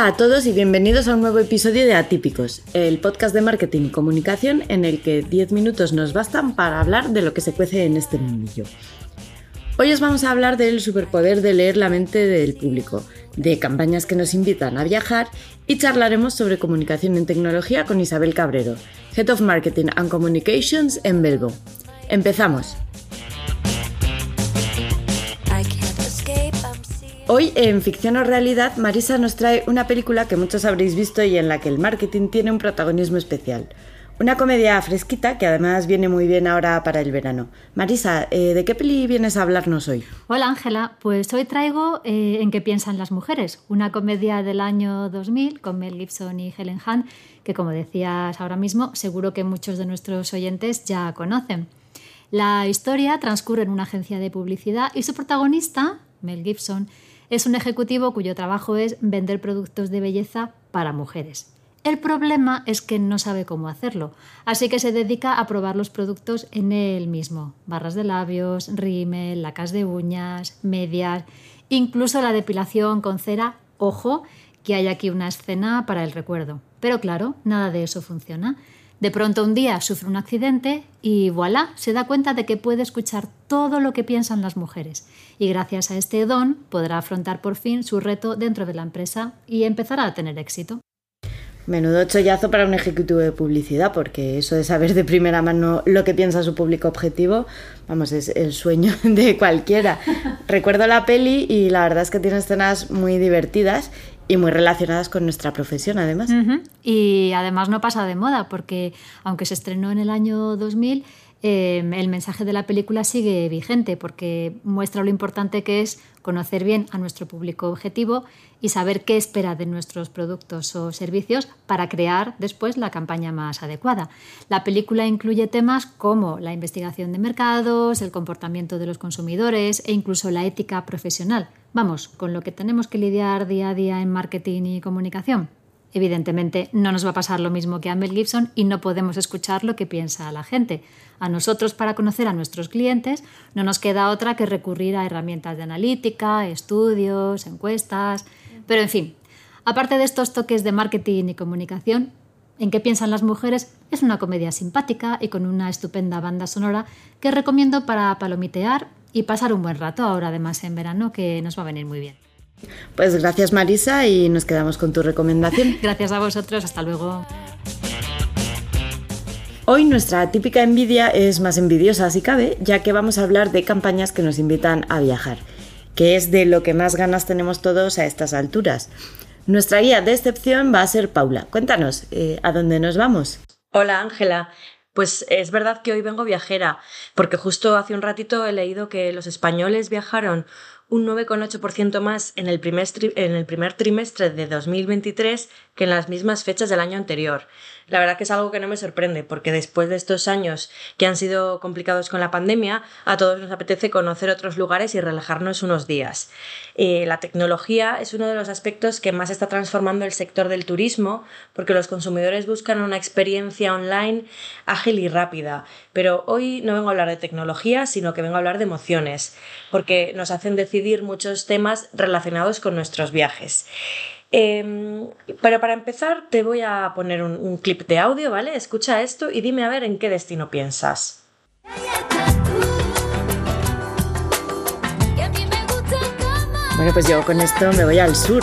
Hola a todos y bienvenidos a un nuevo episodio de Atípicos, el podcast de marketing y comunicación en el que 10 minutos nos bastan para hablar de lo que se cuece en este mundillo. Hoy os vamos a hablar del superpoder de leer la mente del público, de campañas que nos invitan a viajar y charlaremos sobre comunicación en tecnología con Isabel Cabrero, Head of Marketing and Communications en Belbo. Empezamos. Hoy en Ficción o Realidad, Marisa nos trae una película que muchos habréis visto y en la que el marketing tiene un protagonismo especial. Una comedia fresquita que además viene muy bien ahora para el verano. Marisa, eh, ¿de qué peli vienes a hablarnos hoy? Hola Ángela, pues hoy traigo eh, En qué piensan las mujeres, una comedia del año 2000 con Mel Gibson y Helen Hunt, que como decías ahora mismo, seguro que muchos de nuestros oyentes ya conocen. La historia transcurre en una agencia de publicidad y su protagonista, Mel Gibson, es un ejecutivo cuyo trabajo es vender productos de belleza para mujeres. El problema es que no sabe cómo hacerlo, así que se dedica a probar los productos en él mismo. Barras de labios, rímel, lacas de uñas, medias, incluso la depilación con cera. Ojo, que hay aquí una escena para el recuerdo. Pero claro, nada de eso funciona. De pronto un día sufre un accidente y voilà, se da cuenta de que puede escuchar todo lo que piensan las mujeres. Y gracias a este don podrá afrontar por fin su reto dentro de la empresa y empezará a tener éxito. Menudo chollazo para un ejecutivo de publicidad, porque eso de saber de primera mano lo que piensa su público objetivo, vamos, es el sueño de cualquiera. Recuerdo la peli y la verdad es que tiene escenas muy divertidas y muy relacionadas con nuestra profesión, además. Y además no pasa de moda, porque aunque se estrenó en el año 2000, Em, el mensaje de la película sigue vigente porque muestra lo importante que es conocer bien a nuestro público objetivo y saber qué espera de nuestros productos o servicios para crear después la campaña más adecuada. La película incluye temas como la investigación de mercados, el comportamiento de los consumidores e incluso la ética profesional. Vamos, con lo que tenemos que lidiar día a día en marketing y comunicación. Evidentemente no nos va a pasar lo mismo que a Mel Gibson y no podemos escuchar lo que piensa la gente. A nosotros para conocer a nuestros clientes no nos queda otra que recurrir a herramientas de analítica, estudios, encuestas, pero en fin, aparte de estos toques de marketing y comunicación, ¿En qué piensan las mujeres? Es una comedia simpática y con una estupenda banda sonora que recomiendo para palomitear y pasar un buen rato ahora además en verano que nos va a venir muy bien. Pues gracias Marisa y nos quedamos con tu recomendación. Gracias a vosotros, hasta luego. Hoy nuestra típica envidia es más envidiosa si cabe, ya que vamos a hablar de campañas que nos invitan a viajar, que es de lo que más ganas tenemos todos a estas alturas. Nuestra guía de excepción va a ser Paula. Cuéntanos, eh, ¿a dónde nos vamos? Hola Ángela. Pues es verdad que hoy vengo viajera, porque justo hace un ratito he leído que los españoles viajaron un 9,8% más en el, primer en el primer trimestre de 2023 que en las mismas fechas del año anterior. La verdad que es algo que no me sorprende, porque después de estos años que han sido complicados con la pandemia, a todos nos apetece conocer otros lugares y relajarnos unos días. Eh, la tecnología es uno de los aspectos que más está transformando el sector del turismo, porque los consumidores buscan una experiencia online ágil y rápida. Pero hoy no vengo a hablar de tecnología, sino que vengo a hablar de emociones, porque nos hacen decidir muchos temas relacionados con nuestros viajes. Em, pero para empezar te voy a poner un, clip de audio, ¿vale? Escucha esto y dime a ver en qué destino piensas. Bueno, pues yo con esto me voy al sur.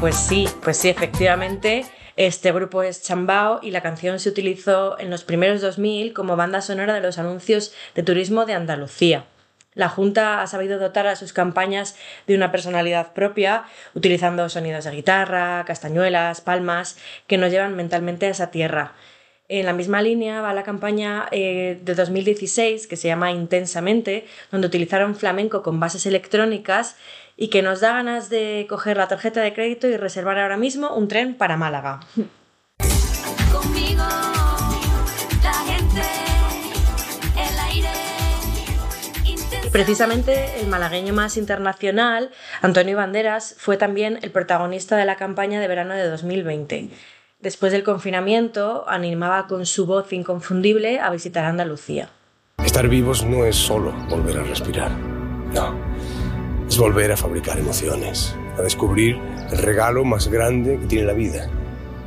Pues sí, pues sí, efectivamente. Este grupo es Chambao y la canción se utilizó en los primeros 2000 como banda sonora de los anuncios de turismo de Andalucía. La Junta ha sabido dotar a sus campañas de una personalidad propia, utilizando sonidos de guitarra, castañuelas, palmas, que nos llevan mentalmente a esa tierra. En la misma línea va la campaña eh, de 2016 que se llama Intensamente, donde utilizaron flamenco con bases electrónicas y que nos da ganas de coger la tarjeta de crédito y reservar ahora mismo un tren para Málaga. Precisamente el malagueño más internacional, Antonio Banderas, fue también el protagonista de la campaña de verano de 2020. Después del confinamiento, animaba con su voz inconfundible a visitar Andalucía. Estar vivos no es solo volver a respirar, no. Es volver a fabricar emociones, a descubrir el regalo más grande que tiene la vida.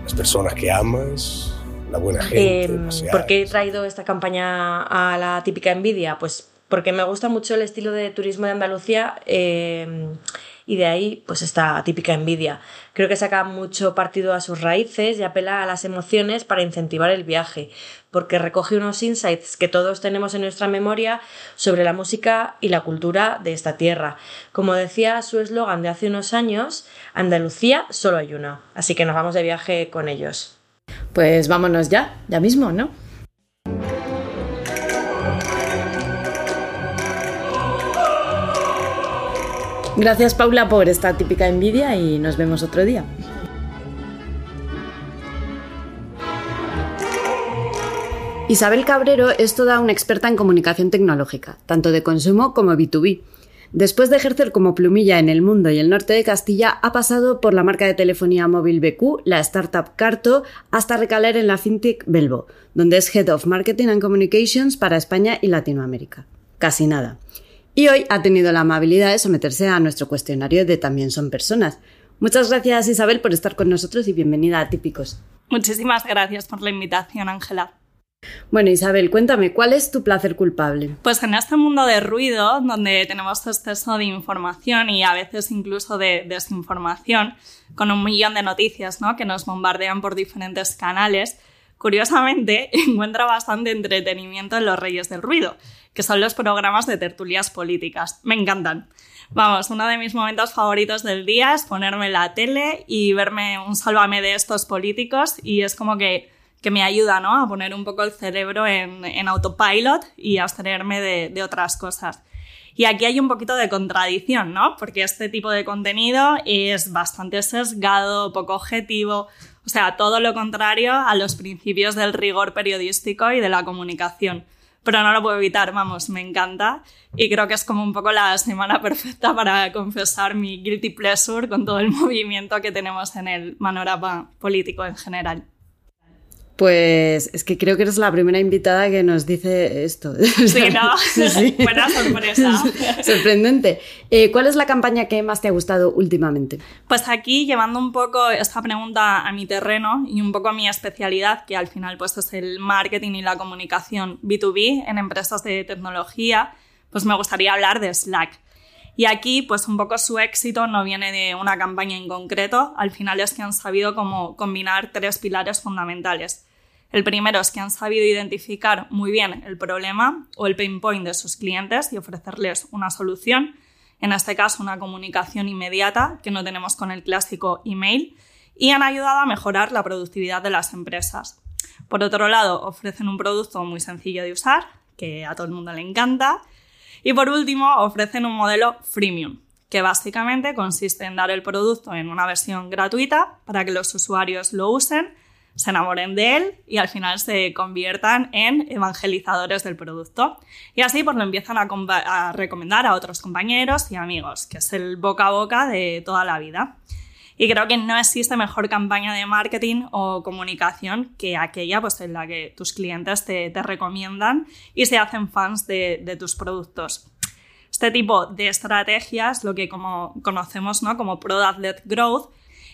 Las personas que amas, la buena gente. Eh, ¿Por qué he traído esta campaña a la típica envidia? Pues porque me gusta mucho el estilo de turismo de Andalucía. Eh, y de ahí pues esta típica envidia. Creo que saca mucho partido a sus raíces y apela a las emociones para incentivar el viaje, porque recoge unos insights que todos tenemos en nuestra memoria sobre la música y la cultura de esta tierra. Como decía su eslogan de hace unos años, Andalucía solo hay una, así que nos vamos de viaje con ellos. Pues vámonos ya, ya mismo, ¿no? Gracias Paula por esta típica envidia y nos vemos otro día. Isabel Cabrero es toda una experta en comunicación tecnológica, tanto de consumo como B2B. Después de ejercer como plumilla en el mundo y el norte de Castilla, ha pasado por la marca de telefonía móvil BQ, la startup Carto, hasta recalar en la fintech Belvo, donde es Head of Marketing and Communications para España y Latinoamérica. Casi nada. Y hoy ha tenido la amabilidad de someterse a nuestro cuestionario de También son personas. Muchas gracias Isabel por estar con nosotros y bienvenida a Típicos. Muchísimas gracias por la invitación, Ángela. Bueno, Isabel, cuéntame, ¿cuál es tu placer culpable? Pues en este mundo de ruido, donde tenemos exceso de información y a veces incluso de desinformación, con un millón de noticias ¿no? que nos bombardean por diferentes canales, curiosamente encuentra bastante entretenimiento en los Reyes del Ruido que son los programas de tertulias políticas. Me encantan. Vamos, uno de mis momentos favoritos del día es ponerme la tele y verme un sálvame de estos políticos y es como que, que me ayuda ¿no? a poner un poco el cerebro en, en autopilot y a abstraerme de, de otras cosas. Y aquí hay un poquito de contradicción, ¿no? Porque este tipo de contenido es bastante sesgado, poco objetivo, o sea, todo lo contrario a los principios del rigor periodístico y de la comunicación pero no lo puedo evitar, vamos, me encanta. Y creo que es como un poco la semana perfecta para confesar mi guilty pleasure con todo el movimiento que tenemos en el panorama político en general. Pues es que creo que eres la primera invitada que nos dice esto. Sí, ¿no? Buena sorpresa. Sorprendente. Eh, ¿Cuál es la campaña que más te ha gustado últimamente? Pues aquí, llevando un poco esta pregunta a mi terreno y un poco a mi especialidad, que al final pues es el marketing y la comunicación B2B en empresas de tecnología, pues me gustaría hablar de Slack. Y aquí, pues un poco su éxito no viene de una campaña en concreto, al final es que han sabido cómo combinar tres pilares fundamentales. El primero es que han sabido identificar muy bien el problema o el pain point de sus clientes y ofrecerles una solución, en este caso una comunicación inmediata que no tenemos con el clásico email, y han ayudado a mejorar la productividad de las empresas. Por otro lado, ofrecen un producto muy sencillo de usar, que a todo el mundo le encanta, y por último, ofrecen un modelo freemium, que básicamente consiste en dar el producto en una versión gratuita para que los usuarios lo usen se enamoren de él y al final se conviertan en evangelizadores del producto. Y así pues lo empiezan a, recomendar a otros compañeros y amigos, que es el boca a boca de toda la vida. Y creo que no existe mejor campaña de marketing o comunicación que aquella pues, en la que tus clientes te, recomiendan y se hacen fans de, de tus productos. Este tipo de estrategias, lo que como conocemos ¿no? como Product-led Growth,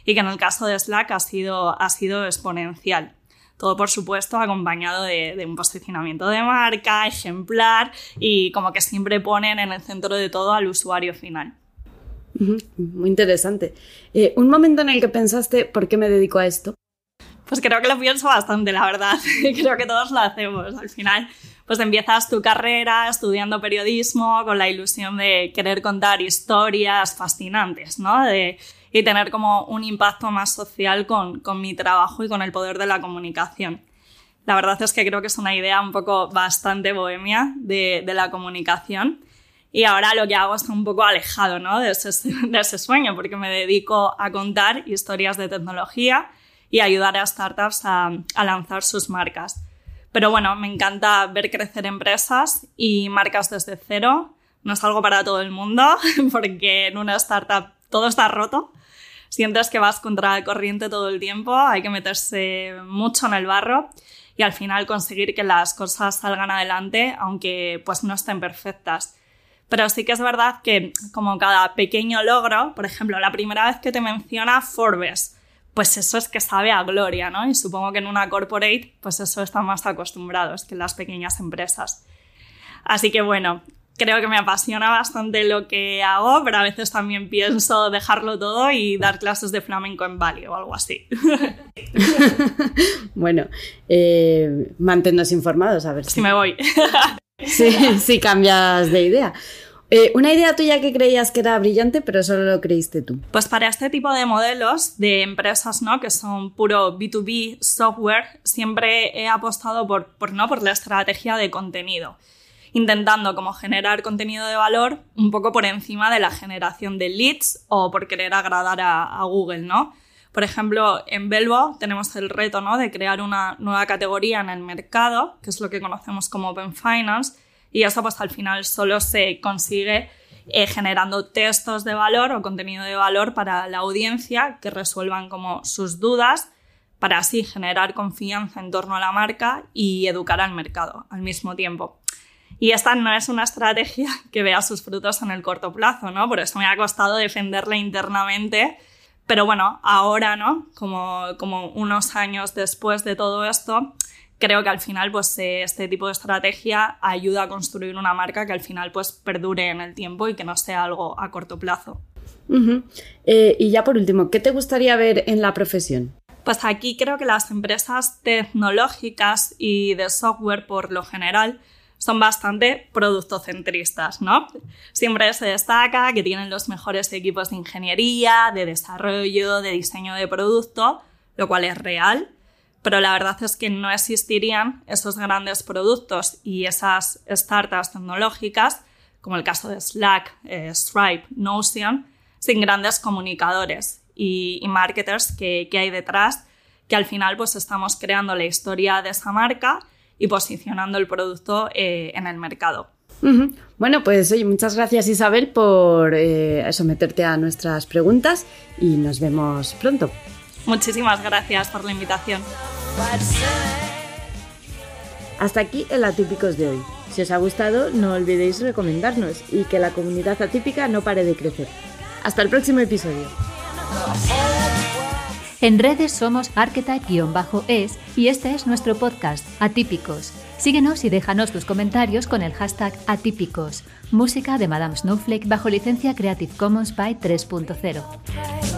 y que en el caso de Slack ha sido, ha sido exponencial. Todo, por supuesto, acompañado de, un posicionamiento de marca, ejemplar y como que siempre ponen en el centro de todo al usuario final. Muy interesante. Eh, ¿Un momento en el que pensaste por qué me dedico a esto? Pues creo que lo pienso bastante, la verdad. creo que todos lo hacemos. Al final, pues empiezas tu carrera estudiando periodismo con la ilusión de querer contar historias fascinantes, ¿no? De y tener como un impacto más social con, con mi trabajo y con el poder de la comunicación. La verdad es que creo que es una idea un poco bastante bohemia de, de la comunicación y ahora lo que hago está un poco alejado ¿no? de, ese, de ese sueño porque me dedico a contar historias de tecnología y ayudar a startups a, a lanzar sus marcas. Pero bueno, me encanta ver crecer empresas y marcas desde cero. No es algo para todo el mundo porque en una startup todo está roto sientes que vas contra la corriente todo el tiempo, hay que meterse mucho en el barro y al final conseguir que las cosas salgan adelante, aunque pues no estén perfectas. Pero sí que es verdad que como cada pequeño logro, por ejemplo, la primera vez que te menciona Forbes, pues eso es que sabe a gloria, ¿no? Y supongo que en una corporate, pues eso están más acostumbrados que en las pequeñas empresas. Así que bueno, creo que me apasiona bastante lo que hago, pero a veces también pienso dejarlo todo y dar clases de flamenco en Bali o algo así. bueno, eh, manténnos informados a ver si, me voy. si cambias de idea. Eh, una idea tuya que creías que era brillante, pero solo lo creíste tú. Pues para este tipo de modelos de empresas, ¿no? Que son puro B2B software, siempre he apostado por, por, ¿no? por la estrategia de contenido intentando como generar contenido de valor un poco por encima de la generación de leads o por querer agradar a, Google, ¿no? Por ejemplo, en Belvo tenemos el reto ¿no? de crear una nueva categoría en el mercado, que es lo que conocemos como Open Finance, y eso pues al final solo se consigue eh, generando textos de valor o contenido de valor para la audiencia que resuelvan como sus dudas para así generar confianza en torno a la marca y educar al mercado al mismo tiempo. Y esta no es una estrategia que vea sus frutos en el corto plazo, ¿no? Por eso me ha costado defenderla internamente. Pero bueno, ahora, ¿no? Como, como unos años después de todo esto, creo que al final, pues, eh, este tipo de estrategia ayuda a construir una marca que al final, pues, perdure en el tiempo y que no sea algo a corto plazo. Eh, y ya por último, ¿qué te gustaría ver en la profesión? Pues aquí creo que las empresas tecnológicas y de software por lo general son bastante productocentristas, ¿no? Siempre se destaca que tienen los mejores equipos de ingeniería, de desarrollo, de diseño de producto, lo cual es real, pero la verdad es que no existirían esos grandes productos y esas startups tecnológicas, como el caso de Slack, eh, Stripe, Notion, sin grandes comunicadores y, marketers que, que hay detrás, que al final pues estamos creando la historia de esa marca y posicionando el producto eh, en el mercado. Bueno, pues oye, muchas gracias Isabel por eh, someterte a nuestras preguntas y nos vemos pronto. Muchísimas gracias por la invitación. Hasta aquí el Atípicos de hoy. Si os ha gustado, no olvidéis recomendarnos y que la comunidad atípica no pare de crecer. Hasta el próximo episodio. En redes somos archetype-es y este es nuestro podcast, Atípicos. Síguenos y déjanos tus comentarios con el hashtag Atípicos. Música de Madame Snowflake bajo licencia Creative Commons by 3.0.